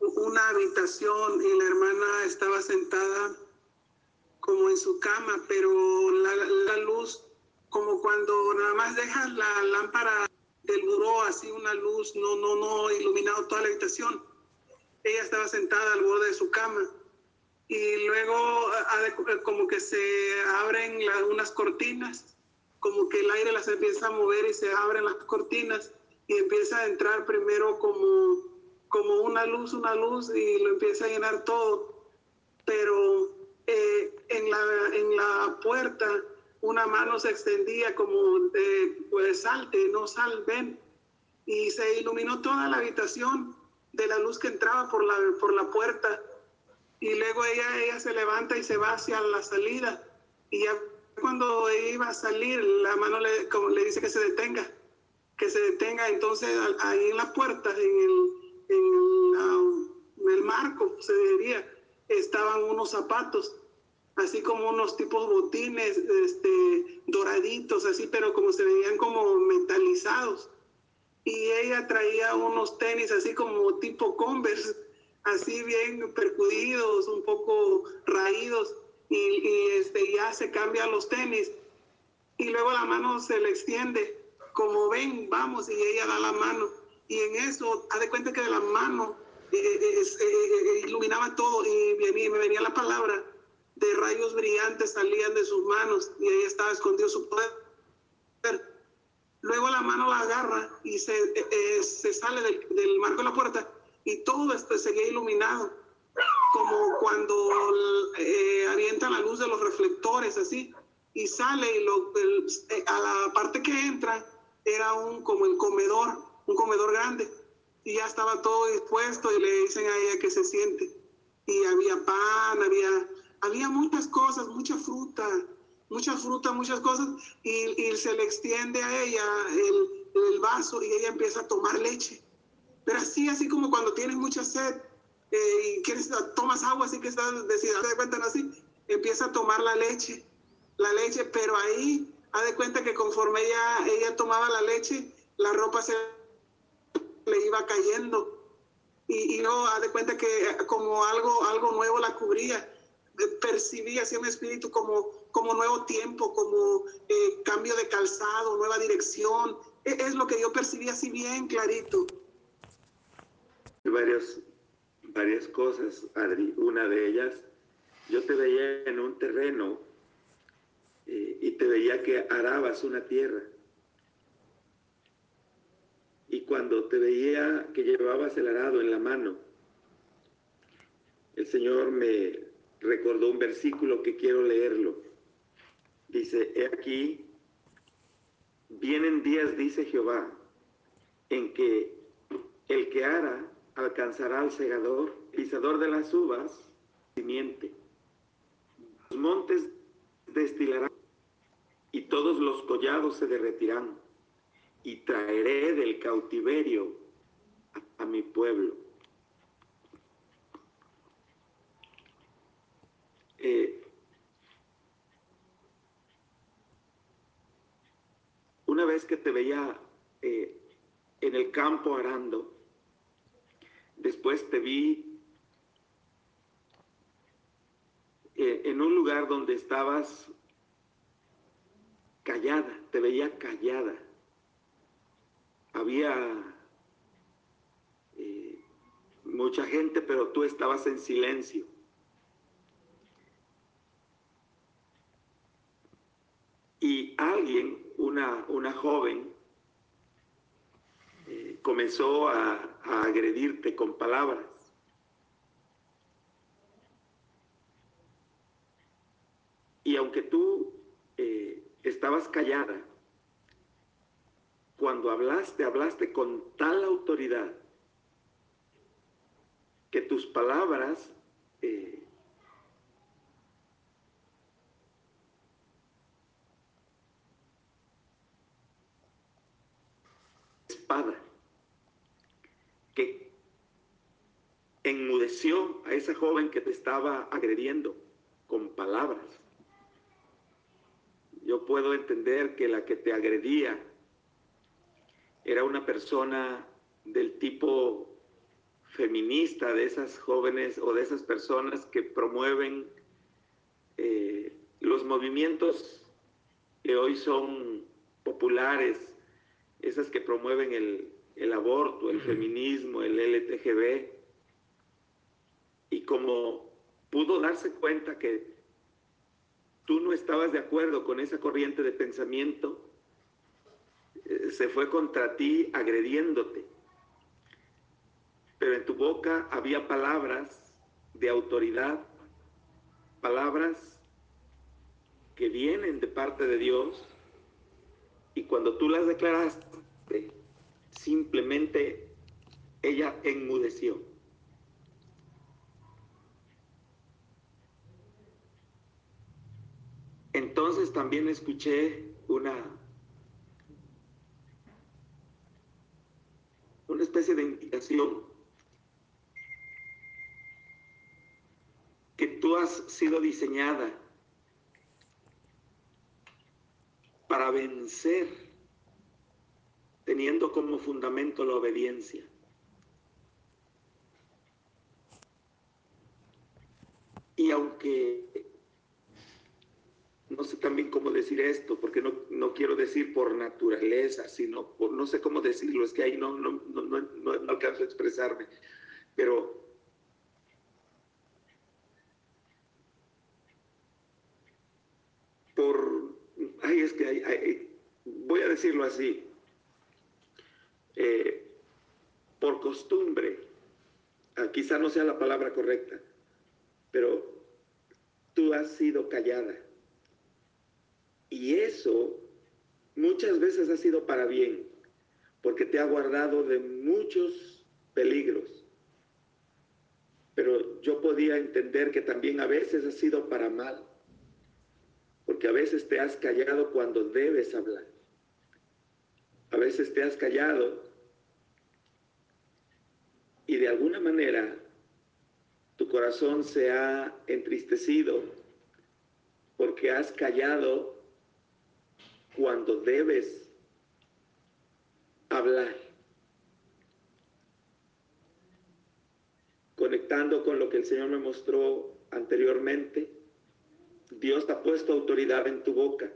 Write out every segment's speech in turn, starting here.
una habitación y la hermana estaba sentada como en su cama, pero la, la luz, como cuando nada más dejas la lámpara del buró, así una luz, no, no, no iluminado toda la habitación. Ella estaba sentada al borde de su cama y luego como que se abren unas cortinas, como que el aire las empieza a mover y se abren las cortinas y empieza a entrar primero como como una luz, una luz y lo empieza a llenar todo. Pero eh, en, la, en la puerta una mano se extendía como de, pues salte, no sal, ven. Y se iluminó toda la habitación de la luz que entraba por la, por la puerta. Y luego ella, ella se levanta y se va hacia la salida. Y ya cuando iba a salir, la mano le, como le dice que se detenga, que se detenga. Entonces ahí en la puerta, en el, en, el marco, se diría, estaban unos zapatos, así como unos tipos botines este, doraditos, así, pero como se veían como metalizados. Y ella traía unos tenis así como tipo Converse, así bien percudidos, un poco raídos, y, y este, ya se cambian los tenis. Y luego la mano se le extiende, como ven, vamos, y ella da la mano y en eso, haz de cuenta que de la mano eh, eh, eh, iluminaba todo y me, me venía la palabra de rayos brillantes salían de sus manos y ahí estaba escondido su poder. Luego la mano la agarra y se, se sale del, del, marco de la puerta y todo esto seguía iluminado, como cuando avienta la luz de los reflectores así, y sale y lo, a la parte que entra era un como el comedor un comedor grande y ya estaba todo dispuesto y le dicen a ella que se siente. Y había pan, había, había muchas cosas, mucha fruta, mucha fruta, muchas cosas, y, se le extiende a ella el, el, vaso y ella empieza a tomar leche. Pero así, así como cuando tienes mucha sed eh, y quieres, tomas agua, así que estás decidida, de cuenta así, empieza a tomar la leche, la leche, pero ahí, ha de cuenta que conforme ella, ella tomaba la leche, la ropa se le iba cayendo. Y, no, haz de cuenta que como algo, algo nuevo la cubría. Percibía así un espíritu como, como nuevo tiempo, como eh, cambio de calzado, nueva dirección. Es, es, lo que yo percibí así bien clarito. Varias, varias cosas, Adri. Una de ellas, yo te veía en un terreno eh, y te veía que arabas una tierra y cuando te veía que llevabas el arado en la mano, el Señor me recordó un versículo que quiero leerlo. Dice, he aquí, vienen días, dice Jehová, en que el que ara alcanzará al segador, pisador de las uvas, simiente. Los montes destilarán y todos los collados se derretirán y traeré del cautiverio a, mi pueblo. Eh, una vez que te veía eh, en el campo arando, después te vi eh, en un lugar donde estabas callada, te veía callada había eh, mucha gente, pero tú estabas en silencio. Y alguien, una, una joven, eh, comenzó a, agredirte con palabras. Y aunque tú eh, estabas callada, cuando hablaste, hablaste con tal autoridad que tus palabras eh, espada que enmudeció a esa joven que te estaba agrediendo con palabras. Yo puedo entender que la que te agredía era una persona del tipo feminista de esas jóvenes o de esas personas que promueven eh, los movimientos que hoy son populares, esas que promueven el, el aborto, el feminismo, el LTGB, y como pudo darse cuenta que tú no estabas de acuerdo con esa corriente de pensamiento, se fue contra ti agrediéndote. Pero en tu boca había palabras de autoridad, palabras que vienen de parte de Dios, y cuando tú las declaraste, simplemente ella enmudeció. Entonces también escuché una, especie de indicación que tú has sido diseñada para vencer teniendo como fundamento la obediencia. Y aunque no sé también cómo decir esto, porque no, no, quiero decir por naturaleza, sino por, no sé cómo decirlo, es que ahí no, no, no, no alcanzo a expresarme, pero por, ay, es que voy a decirlo así, eh, por costumbre, ah, quizá no sea la palabra correcta, pero tú has sido callada y eso muchas veces ha sido para bien, porque te ha guardado de muchos peligros. Pero yo podía entender que también a veces ha sido para mal, porque a veces te has callado cuando debes hablar. A veces te has callado y de alguna manera tu corazón se ha entristecido porque has callado cuando debes hablar. Conectando con lo que el Señor me mostró anteriormente, Dios ha puesto autoridad en tu boca.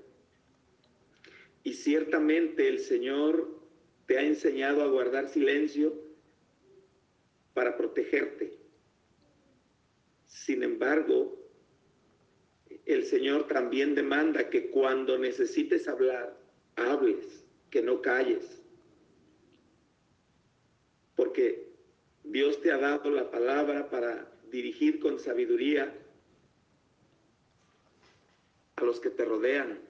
Y ciertamente el Señor te ha enseñado a guardar silencio para protegerte. Sin embargo, el Señor también demanda que cuando necesites hablar, hables, que no calles. Porque Dios te ha dado la palabra para dirigir con sabiduría a los que te rodean,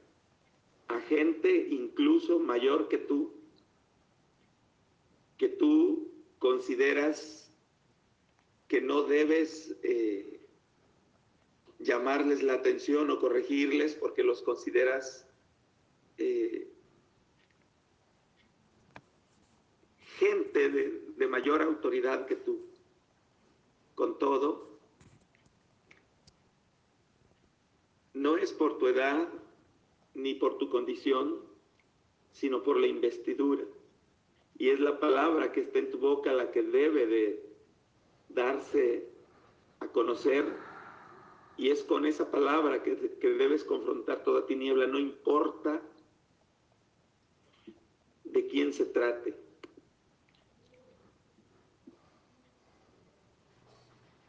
a gente incluso mayor que tú, que tú consideras que no debes eh, llamarles la atención o corregirles porque los consideras eh, gente de, de mayor autoridad que tú. Con todo, no es por tu edad ni por tu condición, sino por la investidura. Y es la palabra que está en tu boca la que debe de darse a conocer y es con esa palabra que, debes confrontar toda tiniebla, no importa de quién se trate.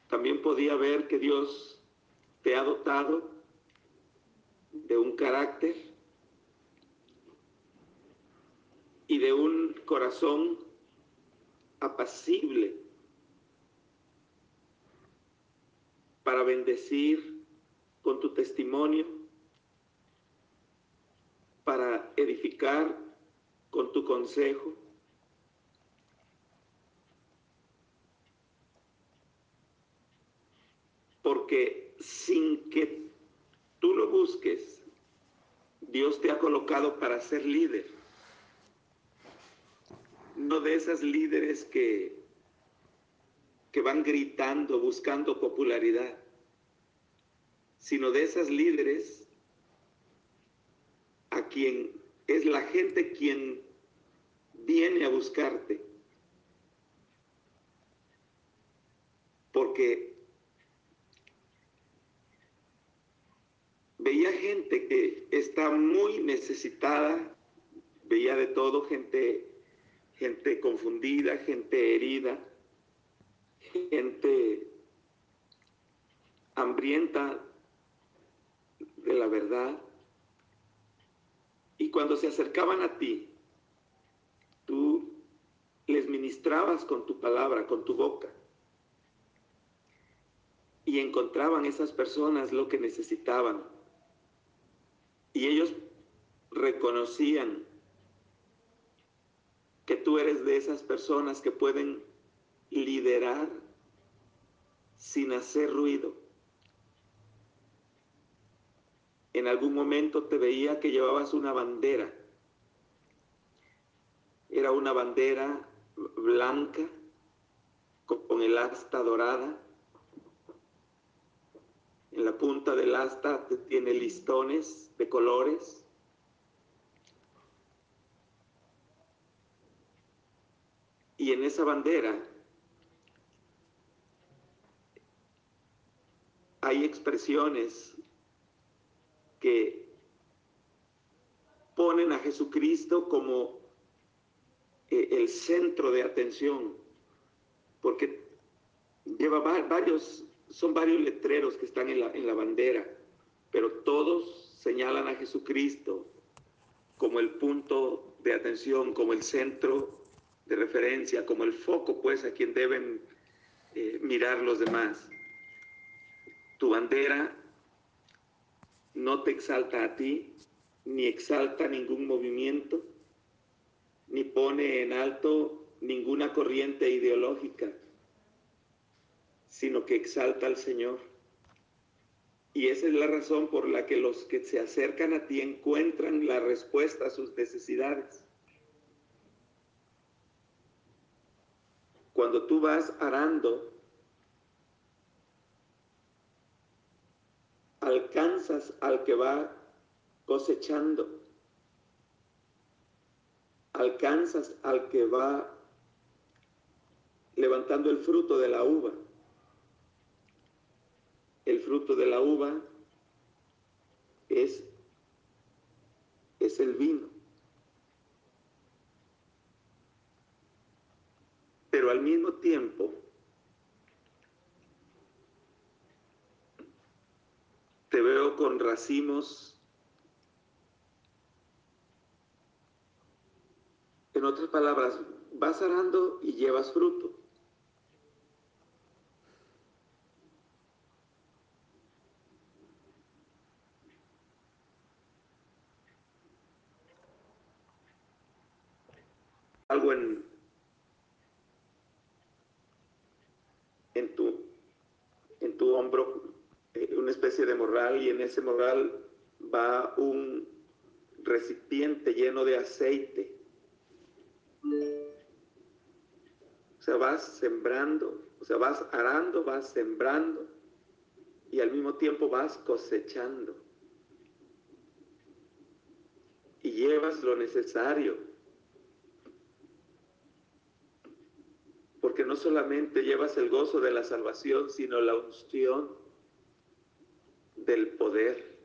También podía ver que Dios te ha dotado de un carácter y de un corazón apacible para bendecir con tu testimonio, para edificar con tu consejo. Porque sin que tú lo busques, Dios te ha colocado para ser líder. No de esas líderes que que van gritando, buscando popularidad, sino de esas líderes a quien es la gente quien viene a buscarte. porque veía gente que está muy necesitada, veía de todo, gente, gente confundida, gente herida, gente hambrienta de la verdad. Y cuando se acercaban a ti, tú les ministrabas con tu palabra, con tu boca. Y encontraban esas personas lo que necesitaban. Y ellos reconocían que tú eres de esas personas que pueden liderar sin hacer ruido. En algún momento te veía que llevabas una bandera. Era una bandera blanca con el asta dorada. En la punta del asta tiene listones de colores. Y en esa bandera hay expresiones que ponen a Jesucristo como eh, el centro de atención, porque lleva varios, son varios letreros que están en la, en la bandera, pero todos señalan a Jesucristo como el punto de atención, como el centro de referencia, como el foco, pues, a quien deben eh, mirar los demás. Tu bandera no te exalta a ti, ni exalta ningún movimiento, ni pone en alto ninguna corriente ideológica, sino que exalta al Señor. Y esa es la razón por la que los que se acercan a ti encuentran la respuesta a sus necesidades. Cuando tú vas arando, alcanzas al que va cosechando, alcanzas al que va levantando el fruto de la uva. El fruto de la uva es, es el vino. pero al mismo tiempo te veo con racimos. En otras palabras, vas arando y llevas fruto. Algo en, tu, en tu hombro eh, una especie de morral y en ese morral va un recipiente lleno de aceite. O sea, vas sembrando, o sea, vas arando, vas sembrando y al mismo tiempo vas cosechando. Y llevas lo necesario porque no solamente llevas el gozo de la salvación, sino la unción del poder.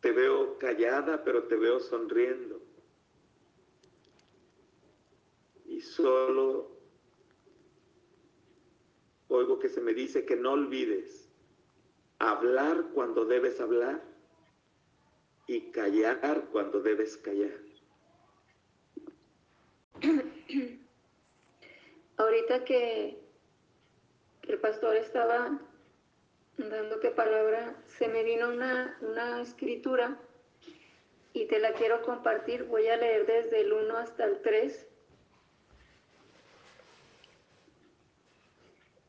Te veo callada, pero te veo sonriendo. Y solo oigo que se me dice que no olvides hablar cuando debes hablar y callar cuando debes callar. Ahorita que, el pastor estaba dándote palabra, se me vino una, una escritura y te la quiero compartir. Voy a leer desde el 1 hasta el 3.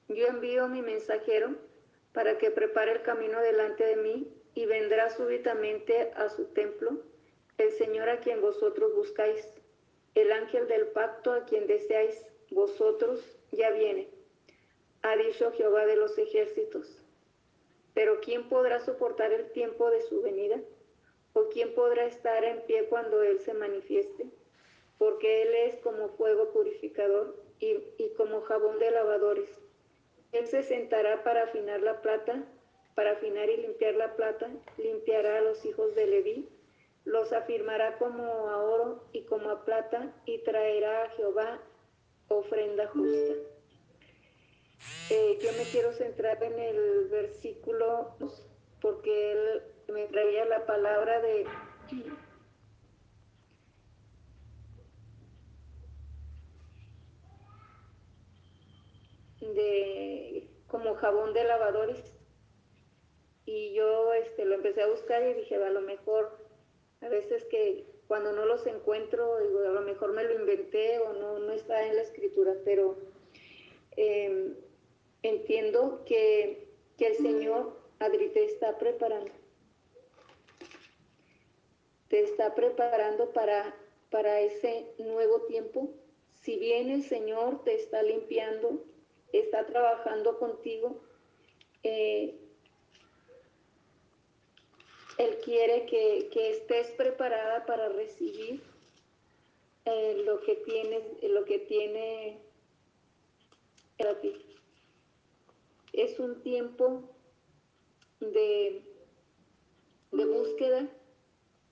Yo envío mi mensajero para que prepare el camino delante de mí, y vendrá súbitamente a su templo el Señor a quien vosotros buscáis, el ángel del pacto a quien deseáis vosotros, ya viene, ha dicho Jehová de los ejércitos. Pero ¿quién podrá soportar el tiempo de su venida? ¿O quién podrá estar en pie cuando Él se manifieste? Porque Él es como fuego purificador y, y como jabón de lavadores. Él se sentará para afinar la plata, para afinar y limpiar la plata, limpiará a los hijos de Leví, los afirmará como a oro y como a plata, y traerá a Jehová ofrenda justa. Eh, yo me quiero centrar en el versículo porque él me traía la palabra de de como jabón de lavadores y yo este lo empecé a buscar y dije a lo mejor a veces que cuando no los encuentro digo a lo mejor me lo inventé o no no está en la escritura pero eh, entiendo que, que el Señor, Adri, te está preparando. Te está preparando para, para ese nuevo tiempo. Si bien el Señor te está limpiando, está trabajando contigo, eh, Él quiere que, que, estés preparada para recibir eh, lo que tienes, lo que tiene para ti. Es un tiempo de, de búsqueda,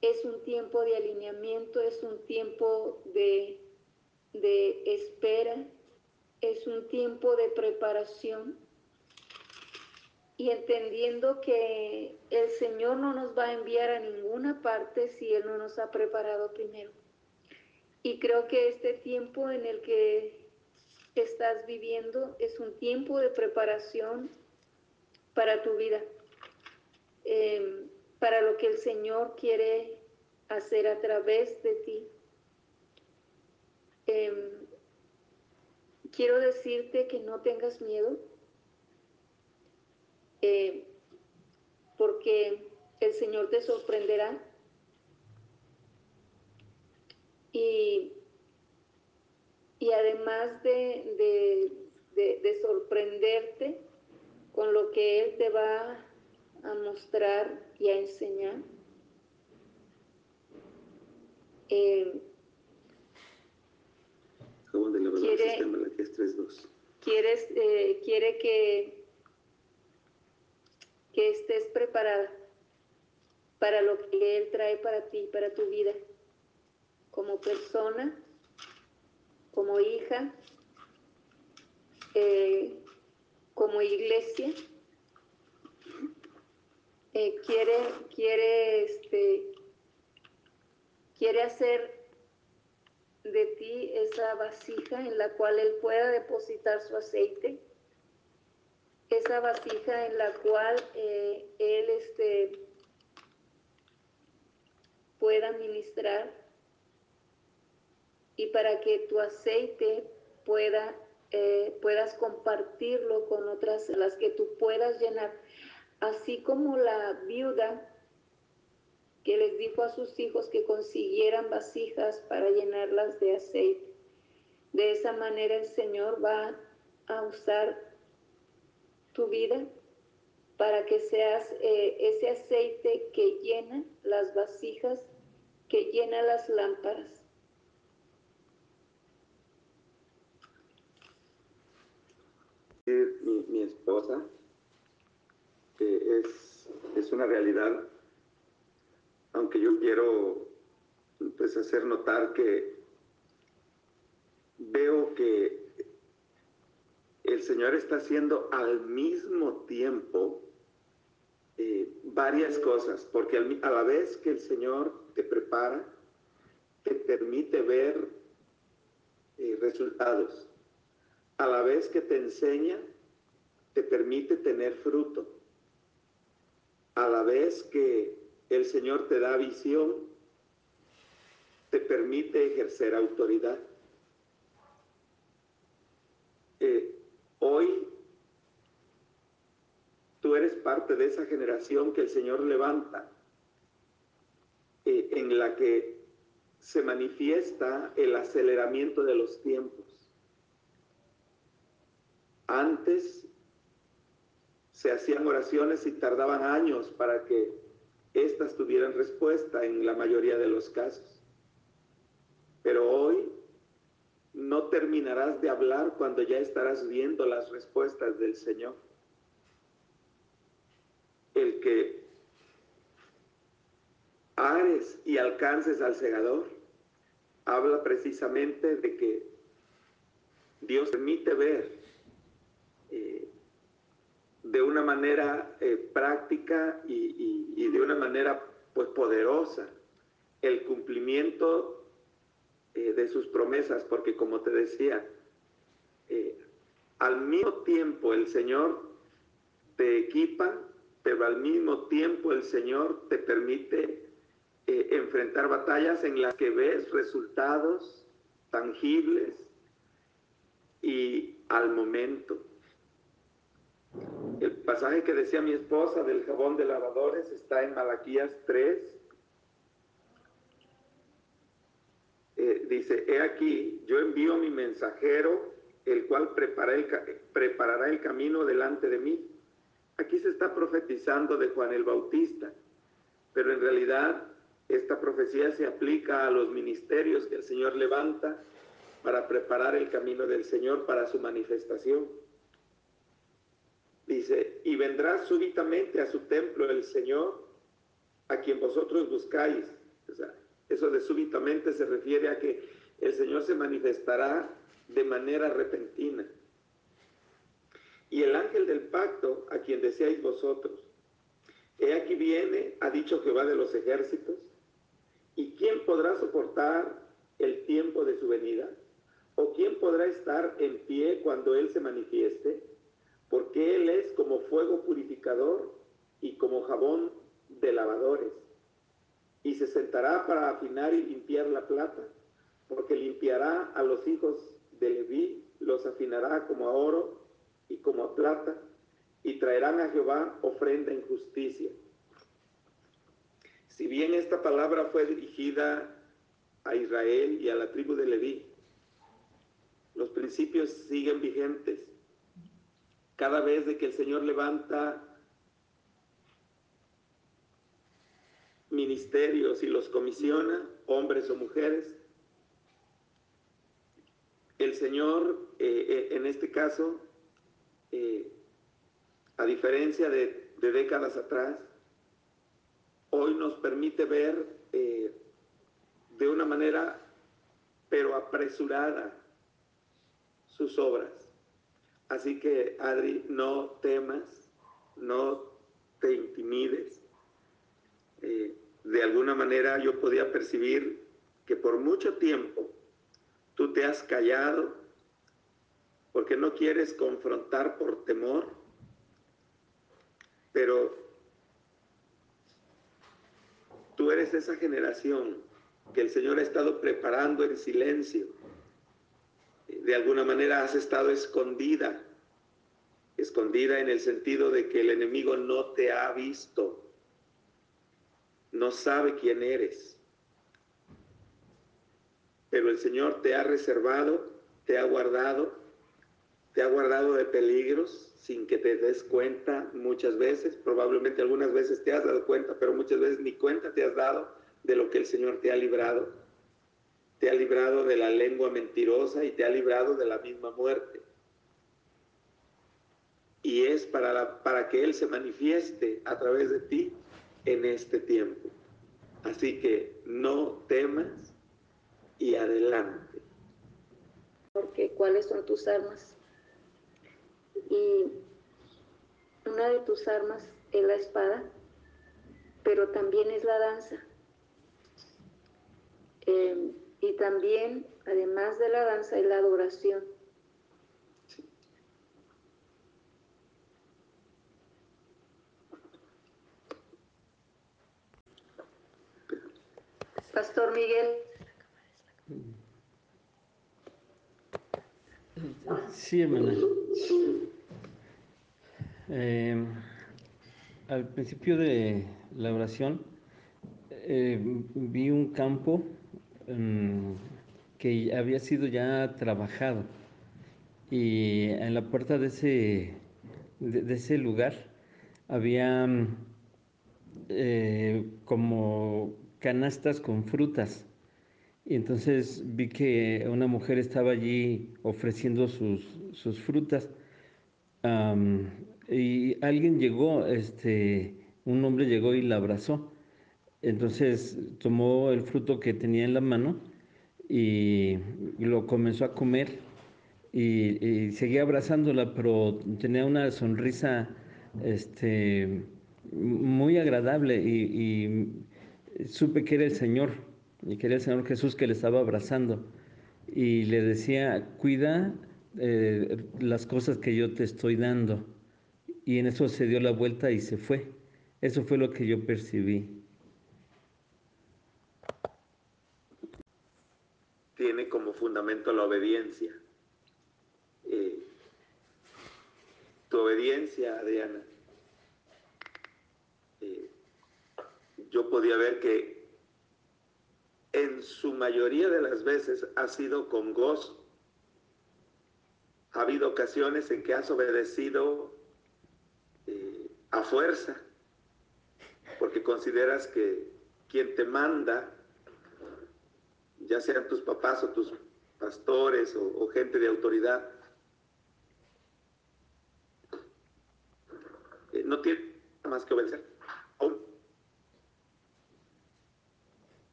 es un tiempo de alineamiento, es un tiempo de, de espera, es un tiempo de preparación y entendiendo que el Señor no nos va a enviar a ninguna parte si Él no nos ha preparado primero. Y creo que este tiempo en el que estás viviendo es un tiempo de preparación para tu vida, eh, para lo que el Señor quiere hacer a través de ti. Eh, quiero decirte que no tengas miedo, eh, porque el Señor te sorprenderá. Y y además de, sorprenderte con lo que Él te va a mostrar y a enseñar, eh, quiere, quieres, eh, quiere que, que estés preparada para lo que Él trae para ti, para tu vida, como persona como hija, eh, como iglesia, eh, quiere, quiere, este, quiere hacer de ti esa vasija en la cual Él pueda depositar su aceite, esa vasija en la cual eh, Él este, pueda ministrar y para que tu aceite pueda, eh, puedas compartirlo con otras, las que tú puedas llenar. Así como la viuda que les dijo a sus hijos que consiguieran vasijas para llenarlas de aceite. De esa manera el Señor va a usar tu vida para que seas eh, ese aceite que llena las vasijas, que llena las lámparas. mi, esposa, es, es una realidad, aunque yo quiero pues hacer notar que veo que el Señor está haciendo al mismo tiempo eh, varias cosas, porque a la vez que el Señor te prepara, te permite ver eh, resultados a la vez que te enseña, te permite tener fruto. A la vez que el Señor te da visión, te permite ejercer autoridad. Eh, hoy tú eres parte de esa generación que el Señor levanta, eh, en la que se manifiesta el aceleramiento de los tiempos antes se hacían oraciones y tardaban años para que estas tuvieran respuesta en la mayoría de los casos. Pero hoy no terminarás de hablar cuando ya estarás viendo las respuestas del Señor. El que ares y alcances al segador habla precisamente de que Dios permite ver eh, de una manera eh, práctica y, y, de una manera pues poderosa el cumplimiento eh, de sus promesas, porque como te decía, eh, al mismo tiempo el Señor te equipa, pero al mismo tiempo el Señor te permite eh, enfrentar batallas en las que ves resultados tangibles y al momento. El pasaje que decía mi esposa del jabón de lavadores está en Malaquías 3, Eh, dice, he aquí, yo envío mi mensajero, el cual preparará el camino delante de mí. Aquí se está profetizando de Juan el Bautista, pero en realidad esta profecía se aplica a los ministerios que el Señor levanta para preparar el camino del Señor para su manifestación. Dice, y vendrá súbitamente a su templo el Señor, a quien vosotros buscáis. O sea, eso de súbitamente se refiere a que el Señor se manifestará de manera repentina. Y el ángel del pacto, a quien deseáis vosotros, he aquí viene, ha dicho Jehová de los ejércitos, ¿y quién podrá soportar el tiempo de su venida? ¿O quién podrá estar en pie cuando Él se manifieste? Porque Él es como fuego purificador y como jabón de lavadores y se sentará para afinar y limpiar la plata, porque limpiará a los hijos de Leví, los afinará como a oro y como a plata, y traerán a Jehová ofrenda en justicia. Si bien esta palabra fue dirigida a Israel y a la tribu de Leví, los principios siguen vigentes. Cada vez que el Señor levanta ministerios y los comisiona, hombres o mujeres. El Señor, eh, eh, en este caso, eh, a diferencia de, décadas atrás, hoy nos permite ver de una manera, pero apresurada, sus obras. Así que, Adri, no temas, no te intimides. De alguna manera yo podía percibir que por mucho tiempo tú te has callado porque no quieres confrontar por temor, pero tú eres esa generación que el Señor ha estado preparando en silencio. De alguna manera has estado escondida, escondida en el sentido de que el enemigo no te ha visto no sabe quién eres. Pero el Señor te ha reservado, te ha guardado, te ha guardado de peligros sin que te des cuenta muchas veces. Probablemente algunas veces te has dado cuenta, pero muchas veces ni cuenta te has dado de lo que el Señor te ha librado. Te ha librado de la lengua mentirosa y te ha librado de la misma muerte. Y es para, para que Él se manifieste a través de ti en este tiempo. Así que no temas y adelante. Porque cuáles son tus armas. Y una de tus armas es la espada, pero también es la danza. Eh, y también, además de la danza, es la adoración. Pastor Miguel. Sí, hermana. Eh, al principio de la oración eh, vi un campo um, que había sido ya trabajado y en la puerta de ese, de, ese lugar había eh, como canastas con frutas. Y entonces vi que una mujer estaba allí ofreciendo sus, frutas. y alguien llegó, este, un hombre llegó y la abrazó. Entonces tomó el fruto que tenía en la mano y lo comenzó a comer y, seguía abrazándola, pero tenía una sonrisa este, muy agradable y, supe que era el Señor y que era el Señor Jesús que le estaba abrazando y le decía, cuida eh, las cosas que yo te estoy dando. Y en eso se dio la vuelta y se fue. Eso fue lo que yo percibí. Tiene como fundamento la obediencia. Eh, tu obediencia, Adriana. Eh, yo podía ver que en su mayoría de las veces ha sido con gozo. Ha habido ocasiones en que has obedecido eh, a fuerza porque consideras que quien te manda, ya sean tus papás o tus pastores o, gente de autoridad, eh, no tiene más que obedecer.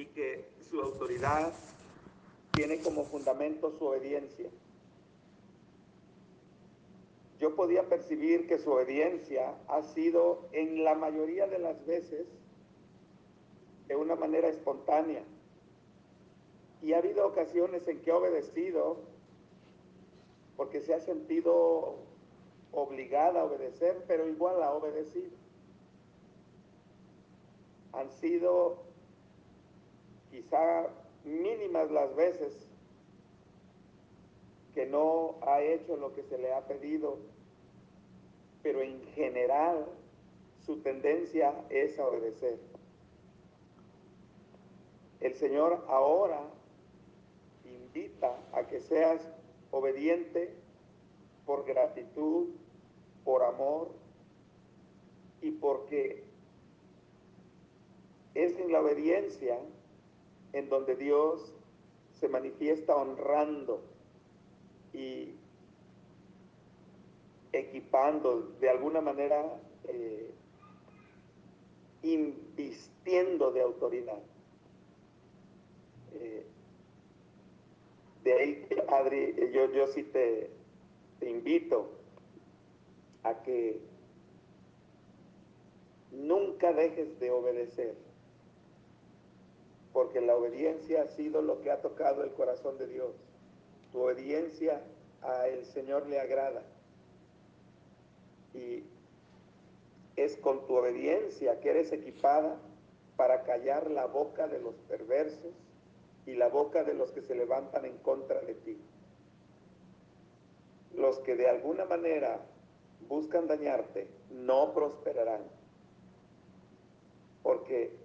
Y que su autoridad tiene como fundamento su obediencia yo podía percibir que su obediencia ha sido en la mayoría de las veces de una manera espontánea. Y ha habido ocasiones en que ha obedecido porque se ha sentido obligada a obedecer, pero igual ha obedecido. Han sido quizá mínimas las veces que no ha hecho lo que se le ha pedido, pero en general su tendencia es a obedecer. El Señor ahora invita a que seas obediente por gratitud, por amor y porque es en la obediencia en donde Dios se manifiesta honrando y equipando, de alguna manera eh, invistiendo de autoridad. Eh, de ahí, Adri, yo, yo sí te invito a que nunca dejes de obedecer, porque la obediencia ha sido lo que ha tocado el corazón de Dios tu obediencia a el Señor le agrada. Y es con tu obediencia que eres equipada para callar la boca de los perversos y la boca de los que se levantan en contra de ti. Los que de alguna manera buscan dañarte no prosperarán, porque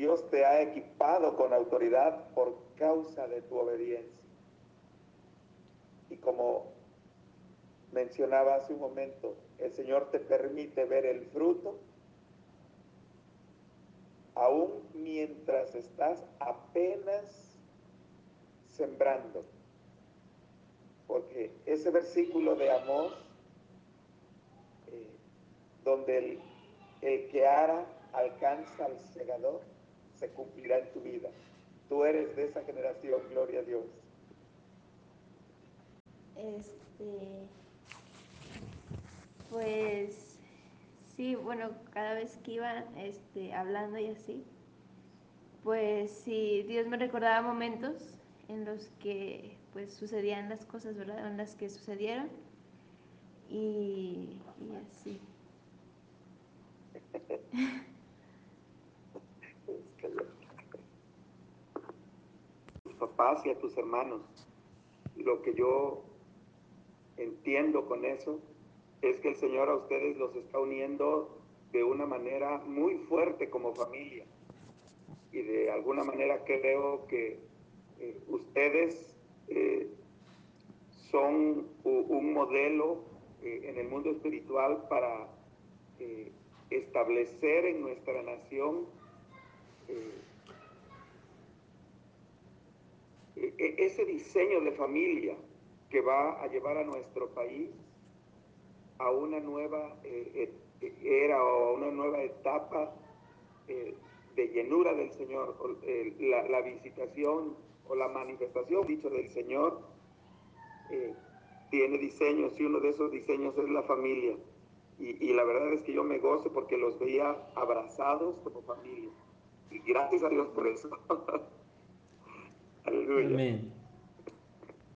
Dios te ha equipado con autoridad por causa de tu obediencia. Y como mencionaba hace un momento, el Señor te permite ver el fruto aún mientras estás apenas sembrando. Porque ese versículo de Amós, eh, donde el, el que ara alcanza al segador, se cumplirá en tu vida. Tú eres de esa generación, gloria a Dios. Este, pues sí, bueno, cada vez que iba este, hablando y así, pues sí, Dios me recordaba momentos en los que pues sucedían las cosas, ¿verdad? En las que sucedieron y, y así. papás y a tus hermanos. Lo que yo entiendo con eso es que el Señor a ustedes los está uniendo de una manera muy fuerte como familia. Y de alguna manera creo que eh, ustedes eh, son un modelo eh, en el mundo espiritual para establecer en nuestra nación eh, e, e, ese diseño de familia que va a llevar a nuestro país a una nueva eh, era o a una nueva etapa de llenura del Señor, la, visitación o la manifestación, dicho del Señor, tiene diseños y uno de esos diseños es la familia. Y, la verdad es que yo me gozo porque los veía abrazados como familia. Gracias a Dios por eso. Aleluya. Amén.